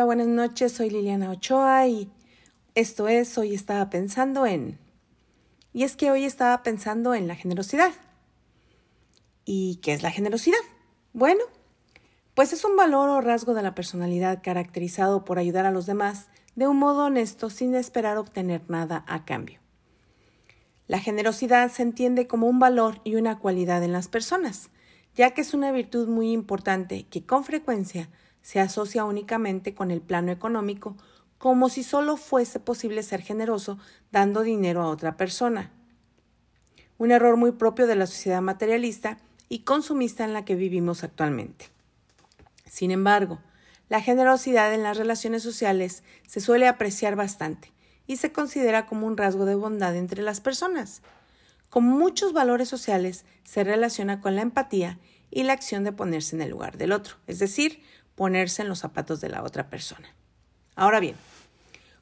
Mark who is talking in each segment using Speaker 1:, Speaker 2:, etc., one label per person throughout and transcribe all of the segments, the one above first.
Speaker 1: Hola, buenas noches. Soy Liliana Ochoa y esto es Hoy estaba pensando en... Y es que hoy estaba pensando en la generosidad. ¿Y qué es la generosidad? Bueno, pues es un valor o rasgo de la personalidad caracterizado por ayudar a los demás de un modo honesto sin esperar obtener nada a cambio. La generosidad se entiende como un valor y una cualidad en las personas, ya que es una virtud muy importante que con frecuencia se asocia únicamente con el plano económico, como si solo fuese posible ser generoso dando dinero a otra persona. Un error muy propio de la sociedad materialista y consumista en la que vivimos actualmente. Sin embargo, la generosidad en las relaciones sociales se suele apreciar bastante y se considera como un rasgo de bondad entre las personas. Con muchos valores sociales se relaciona con la empatía y la acción de ponerse en el lugar del otro, es decir, ponerse en los zapatos de la otra persona. Ahora bien,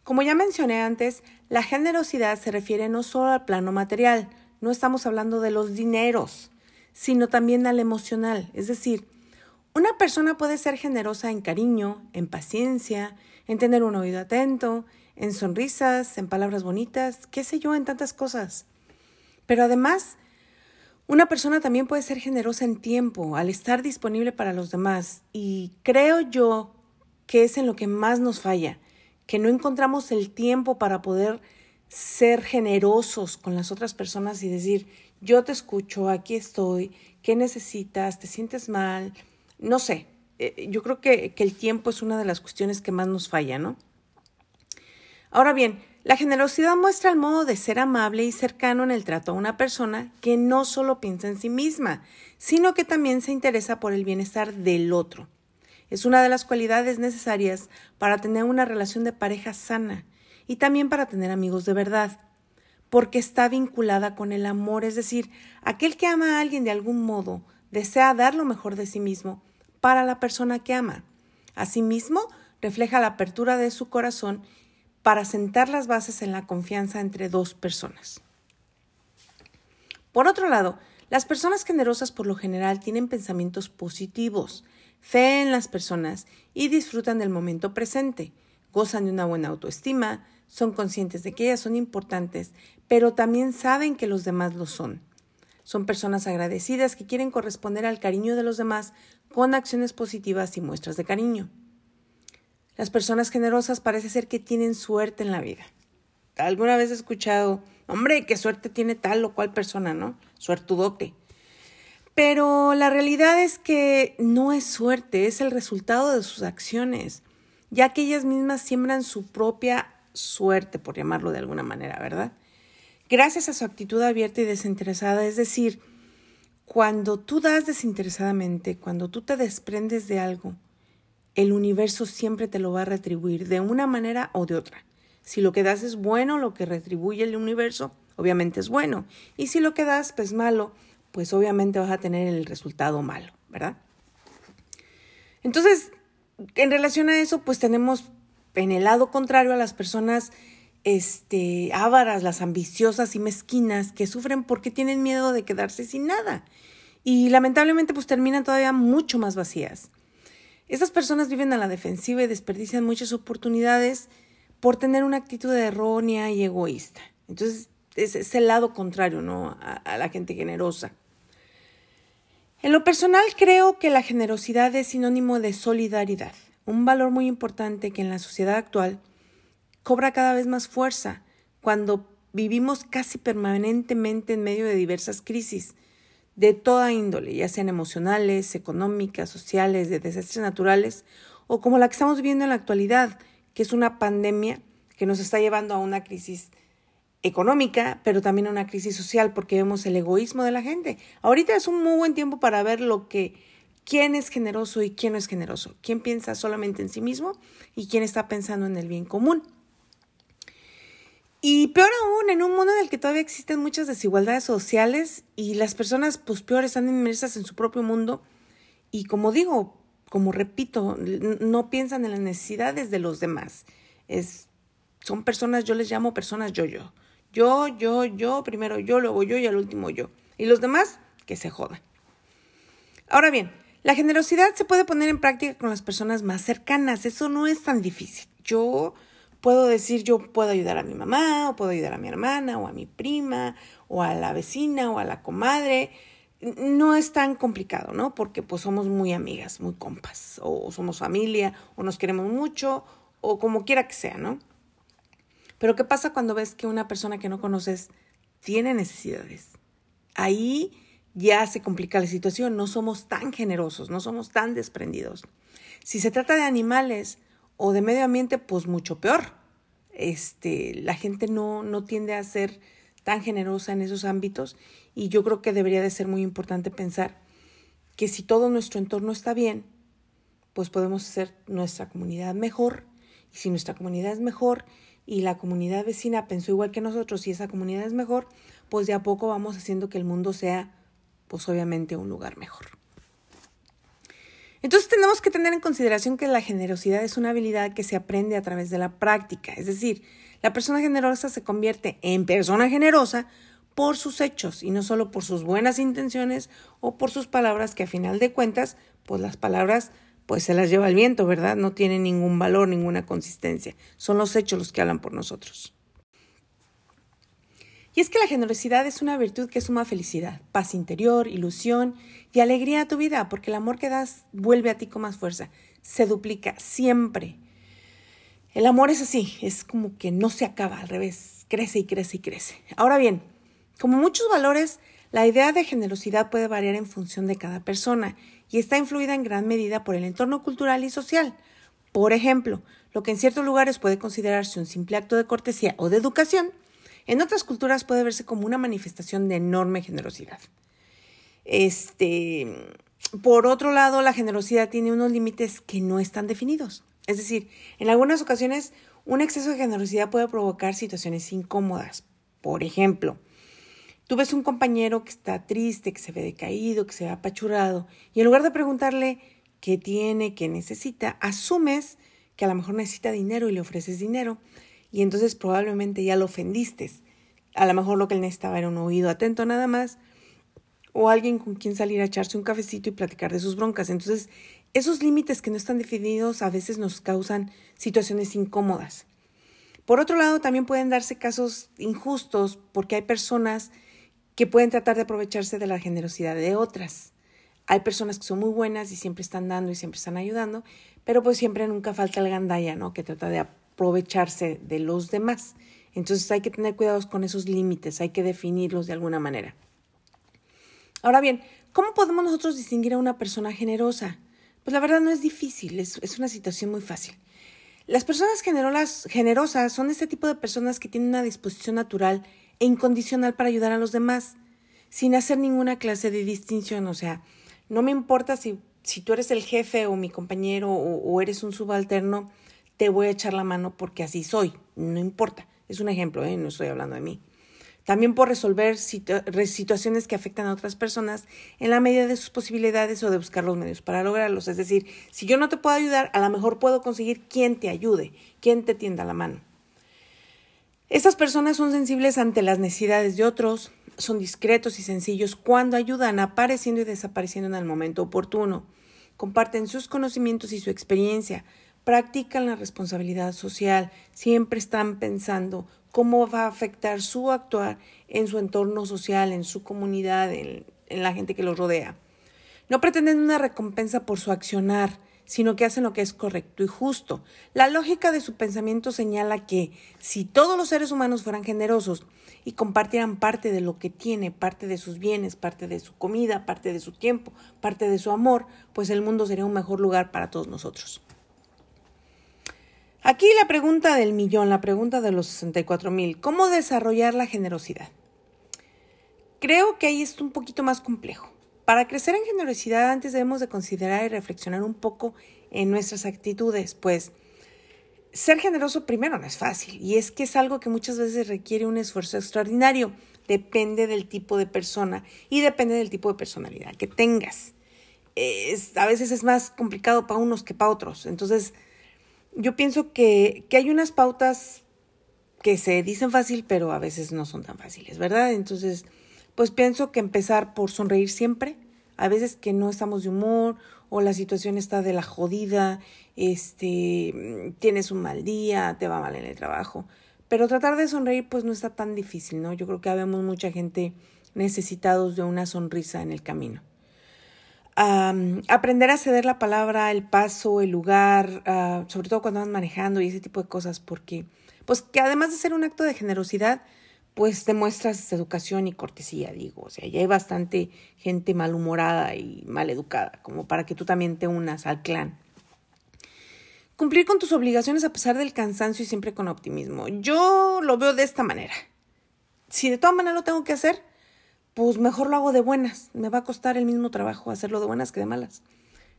Speaker 1: como ya mencioné antes, la generosidad se refiere no solo al plano material, no estamos hablando de los dineros, sino también al emocional, es decir, una persona puede ser generosa en cariño, en paciencia, en tener un oído atento, en sonrisas, en palabras bonitas, qué sé yo, en tantas cosas. Pero además, una persona también puede ser generosa en tiempo, al estar disponible para los demás. Y creo yo que es en lo que más nos falla, que no encontramos el tiempo para poder ser generosos con las otras personas y decir, yo te escucho, aquí estoy, ¿qué necesitas? ¿Te sientes mal? No sé, eh, yo creo que, que el tiempo es una de las cuestiones que más nos falla, ¿no? Ahora bien, la generosidad muestra el modo de ser amable y cercano en el trato a una persona que no solo piensa en sí misma, sino que también se interesa por el bienestar del otro. Es una de las cualidades necesarias para tener una relación de pareja sana y también para tener amigos de verdad, porque está vinculada con el amor, es decir, aquel que ama a alguien de algún modo desea dar lo mejor de sí mismo para la persona que ama. Asimismo, refleja la apertura de su corazón para sentar las bases en la confianza entre dos personas. Por otro lado, las personas generosas por lo general tienen pensamientos positivos, fe en las personas y disfrutan del momento presente, gozan de una buena autoestima, son conscientes de que ellas son importantes, pero también saben que los demás lo son. Son personas agradecidas que quieren corresponder al cariño de los demás con acciones positivas y muestras de cariño. Las personas generosas parece ser que tienen suerte en la vida. Alguna vez he escuchado, hombre, qué suerte tiene tal o cual persona, ¿no? Suertudote. Pero la realidad es que no es suerte, es el resultado de sus acciones, ya que ellas mismas siembran su propia suerte, por llamarlo de alguna manera, ¿verdad? Gracias a su actitud abierta y desinteresada, es decir, cuando tú das desinteresadamente, cuando tú te desprendes de algo, el universo siempre te lo va a retribuir de una manera o de otra. Si lo que das es bueno, lo que retribuye el universo, obviamente es bueno. Y si lo que das, pues malo, pues obviamente vas a tener el resultado malo, ¿verdad? Entonces, en relación a eso, pues tenemos en el lado contrario a las personas este, ávaras, las ambiciosas y mezquinas que sufren porque tienen miedo de quedarse sin nada. Y lamentablemente pues terminan todavía mucho más vacías. Estas personas viven a la defensiva y desperdician muchas oportunidades por tener una actitud errónea y egoísta. Entonces, es, el lado contrario, ¿no? A, a la gente generosa. En lo personal, creo que la generosidad es sinónimo de solidaridad, un valor muy importante que en la sociedad actual cobra cada vez más fuerza cuando vivimos casi permanentemente en medio de diversas crisis de toda índole, ya sean emocionales, económicas, sociales, de desastres naturales, o como la que estamos viviendo en la actualidad, que es una pandemia que nos está llevando a una crisis económica, pero también a una crisis social, porque vemos el egoísmo de la gente. Ahorita es un muy buen tiempo para ver lo que quién es generoso y quién no es generoso, quién piensa solamente en sí mismo y quién está pensando en el bien común. Y peor aún, en un mundo en el que todavía existen muchas desigualdades sociales y las personas, pues peor, están inmersas en su propio mundo y como digo, como repito, no piensan en las necesidades de los demás. Es, son personas, yo les llamo personas yo-yo. Yo, yo, yo, primero yo, luego yo y al último yo. Y los demás, que se jodan. Ahora bien, La generosidad se puede poner en práctica con las personas más cercanas, eso no es tan difícil. Yo puedo decir, yo puedo ayudar a mi mamá, o puedo ayudar a mi hermana, o a mi prima, o a la vecina, o a la comadre. No es tan complicado, ¿no? Porque pues somos muy amigas, muy compas, o somos familia, o nos queremos mucho, o como quiera que sea, ¿no? Pero ¿qué pasa cuando ves que una persona que no conoces tiene necesidades? Ahí ya se complica la situación, no somos tan generosos, no somos tan desprendidos. Si se trata de animales o de medio ambiente, pues mucho peor. Este, la gente no, no tiende a ser tan generosa en esos ámbitos y yo creo que debería de ser muy importante pensar que si todo nuestro entorno está bien, pues podemos hacer nuestra comunidad mejor y si nuestra comunidad es mejor y la comunidad vecina pensó igual que nosotros y esa comunidad es mejor, pues de a poco vamos haciendo que el mundo sea pues obviamente un lugar mejor. Entonces tenemos que tener en consideración que la generosidad es una habilidad que se aprende a través de la práctica, es decir, la persona generosa se convierte en persona generosa por sus hechos y no solo por sus buenas intenciones o por sus palabras que a final de cuentas, pues las palabras pues se las lleva el viento, ¿verdad? No tienen ningún valor, ninguna consistencia. Son los hechos los que hablan por nosotros. Y es que la generosidad es una virtud que suma felicidad, paz interior, ilusión y alegría a tu vida, porque el amor que das vuelve a ti con más fuerza, se duplica siempre. El amor es así, es como que no se acaba, al revés, crece y crece y crece. Ahora bien, como muchos valores, la idea de generosidad puede variar en función de cada persona y está influida en gran medida por el entorno cultural y social. Por ejemplo, lo que en ciertos lugares puede considerarse un simple acto de cortesía o de educación, en otras culturas puede verse como una manifestación de enorme generosidad. Este, por otro lado, la generosidad tiene unos límites que no están definidos. Es decir, en algunas ocasiones un exceso de generosidad puede provocar situaciones incómodas. Por ejemplo, tú ves un compañero que está triste, que se ve decaído, que se ve apachurrado, y en lugar de preguntarle qué tiene, qué necesita, asumes que a lo mejor necesita dinero y le ofreces dinero y entonces probablemente ya lo ofendiste. A lo mejor lo que él necesitaba era un oído atento nada más o alguien con quien salir a echarse un cafecito y platicar de sus broncas. Entonces, esos límites que no están definidos a veces nos causan situaciones incómodas. Por otro lado, también pueden darse casos injustos porque hay personas que pueden tratar de aprovecharse de la generosidad de otras. Hay personas que son muy buenas y siempre están dando y siempre están ayudando, pero pues siempre nunca falta el gandaya, ¿no? Que trata de aprovecharse de los demás. Entonces hay que tener cuidados con esos límites, hay que definirlos de alguna manera. Ahora bien, ¿cómo podemos nosotros distinguir a una persona generosa? Pues la verdad no es difícil, es, una situación muy fácil. Las personas generosas son este tipo de personas que tienen una disposición natural e incondicional para ayudar a los demás, sin hacer ninguna clase de distinción. O sea, no me importa si, si tú eres el jefe o mi compañero o eres un subalterno, te voy a echar la mano porque así soy, no importa. Es un ejemplo, ¿eh? no estoy hablando de mí. También por resolver situaciones que afectan a otras personas en la medida de sus posibilidades o de buscar los medios para lograrlos. Es decir, si yo no te puedo ayudar, a lo mejor puedo conseguir quien te ayude, quien te tienda la mano. Estas personas son sensibles ante las necesidades de otros, son discretos y sencillos cuando ayudan, apareciendo y desapareciendo en el momento oportuno. Comparten sus conocimientos y su experiencia, practican la responsabilidad social, siempre están pensando cómo va a afectar su actuar en su entorno social, en su comunidad, en, la gente que los rodea. No pretenden una recompensa por su accionar, sino que hacen lo que es correcto y justo. La lógica de su pensamiento señala que si todos los seres humanos fueran generosos y compartieran parte de lo que tiene, parte de sus bienes, parte de su comida, parte de su tiempo, parte de su amor, pues el mundo sería un mejor lugar para todos nosotros. Aquí la pregunta del millón, la pregunta de los 64 mil, ¿cómo desarrollar la generosidad? Creo que ahí es un poquito más complejo. Para crecer en generosidad antes debemos de considerar y reflexionar un poco en nuestras actitudes, pues ser generoso primero no es fácil y es que es algo que muchas veces requiere un esfuerzo extraordinario. Depende del tipo de persona y depende del tipo de personalidad que tengas. a veces es más complicado para unos que para otros. Entonces, yo pienso que, que hay unas pautas que se dicen fácil, pero a veces no son tan fáciles, ¿verdad? Entonces, pues pienso que empezar por sonreír siempre, A veces que no estamos de humor o la situación está de la jodida, este, tienes un mal día, te va mal en el trabajo. Pero tratar de sonreír pues no está tan difícil, ¿no? Yo creo que habemos mucha gente necesitados de una sonrisa en el camino. Aprender a ceder la palabra, el paso, el lugar, ah, sobre todo cuando vas manejando y ese tipo de cosas, porque pues que además de ser un acto de generosidad, pues demuestras educación y cortesía, digo, o sea, ya hay bastante gente malhumorada y mal educada, como para que tú también te unas al clan. Cumplir con tus obligaciones a pesar del cansancio y siempre con optimismo. Yo lo veo de esta manera. Si de todas maneras lo tengo que hacer, pues mejor lo hago de buenas. Me va a costar el mismo trabajo hacerlo de buenas que de malas.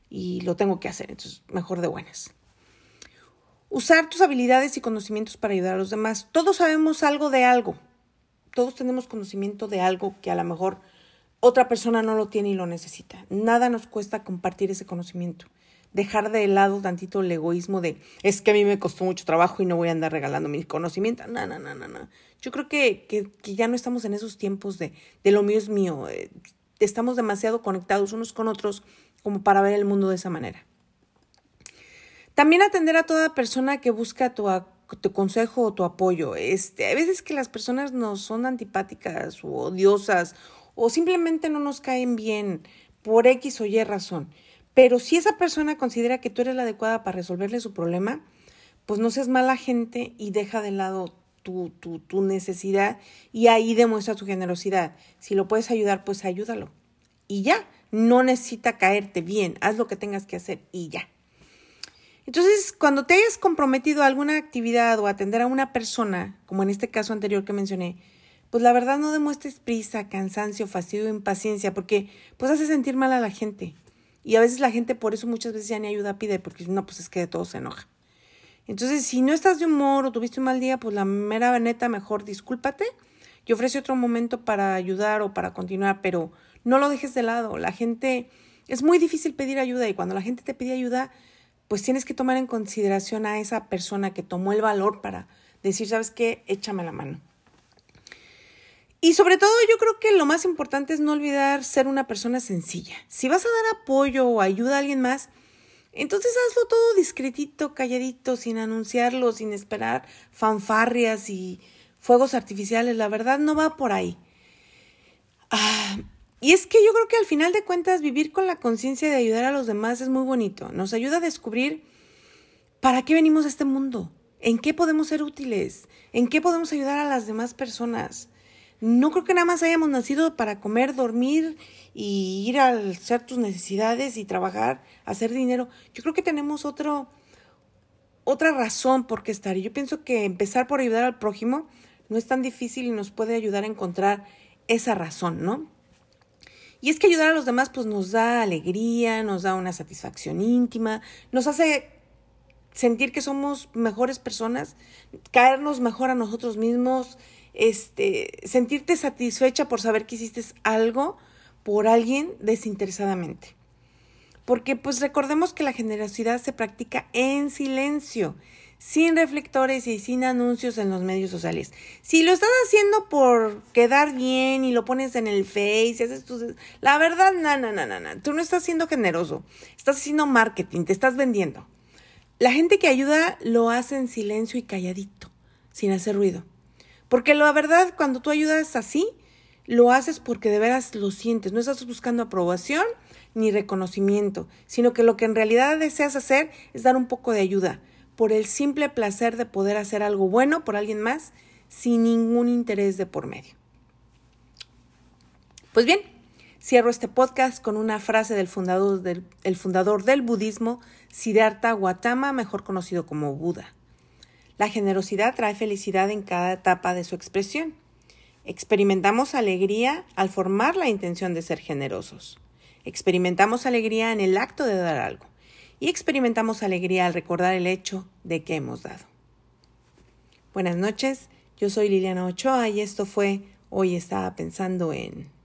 Speaker 1: Y lo tengo que hacer, entonces mejor de buenas. Usar tus habilidades y conocimientos para ayudar a los demás. Todos sabemos algo de algo. Todos tenemos conocimiento de algo que a lo mejor otra persona no lo tiene y lo necesita. Nada nos cuesta compartir ese conocimiento dejar de lado tantito el egoísmo de es que a mí me costó mucho trabajo y no voy a andar regalando mi conocimiento. No, no, no, no, no. Yo creo que, que, ya no estamos en esos tiempos de, de lo mío es mío. Eh, estamos demasiado conectados unos con otros como para ver el mundo de esa manera. También atender a toda persona que busca tu, consejo o tu apoyo. Este, hay veces que las personas nos son antipáticas o odiosas o simplemente no nos caen bien por X o Y razón. Pero si esa persona considera que tú eres la adecuada para resolverle su problema, pues no seas mala gente y deja de lado tu, tu, tu necesidad y ahí demuestra tu generosidad. Si lo puedes ayudar, pues ayúdalo. Y ya, no necesita caerte bien, haz lo que tengas que hacer y ya. Entonces, cuando te hayas comprometido a alguna actividad o atender a una persona, como en este caso anterior que mencioné, pues la verdad no demuestres prisa, cansancio, fastidio, impaciencia, porque pues hace sentir mal a la gente. Y a veces la gente por eso muchas veces ya ni ayuda pide, porque no, pues es que de todo se enoja. Entonces, si no estás de humor o tuviste un mal día, pues la mera neta, mejor discúlpate y ofrece otro momento para ayudar o para continuar, pero no lo dejes de lado. La gente, es muy difícil pedir ayuda y cuando la gente te pide ayuda, pues tienes que tomar en consideración a esa persona que tomó el valor para decir, ¿sabes qué? Échame la mano. Y sobre todo yo creo que lo más importante es no olvidar ser una persona sencilla. Si vas a dar apoyo o ayuda a alguien más, entonces hazlo todo discretito, calladito, sin anunciarlo, sin esperar fanfarrias y fuegos artificiales. La verdad no va por ahí. Ah, y es que yo creo que al final de cuentas vivir con la conciencia de ayudar a los demás es muy bonito. Nos ayuda a descubrir para qué venimos a este mundo, en qué podemos ser útiles, en qué podemos ayudar a las demás personas no creo que nada más hayamos nacido para comer, dormir y ir a hacer tus necesidades y trabajar, hacer dinero. Yo creo que tenemos otro, otra razón por qué estar. Y yo pienso que empezar por ayudar al prójimo no es tan difícil y nos puede ayudar a encontrar esa razón, ¿no? Y es que ayudar a los demás pues nos da alegría, nos da una satisfacción íntima, nos hace sentir que somos mejores personas, caernos mejor a nosotros mismos, este, sentirte satisfecha por saber que hiciste algo por alguien desinteresadamente. Porque pues recordemos que la generosidad se practica en silencio, sin reflectores y sin anuncios en los medios sociales. Si lo estás haciendo por quedar bien y lo pones en el Face y haces tus... La verdad, no, no, no, no, no. Tú no estás siendo generoso. Estás haciendo marketing, te estás vendiendo. La gente que ayuda lo hace en silencio y calladito, sin hacer ruido. Porque la verdad, cuando tú ayudas así, lo haces porque de veras lo sientes. No estás buscando aprobación ni reconocimiento, sino que lo que en realidad deseas hacer es dar un poco de ayuda, por el simple placer de poder hacer algo bueno por alguien más sin ningún interés de por medio. Pues bien, cierro este podcast con una frase del fundador del, budismo, Siddhartha Gautama, mejor conocido como Buda. La generosidad trae felicidad en cada etapa de su expresión. Experimentamos alegría al formar la intención de ser generosos. Experimentamos alegría en el acto de dar algo. Y experimentamos alegría al recordar el hecho de que hemos dado. Buenas noches, yo soy Liliana Ochoa y esto fue Hoy estaba pensando en...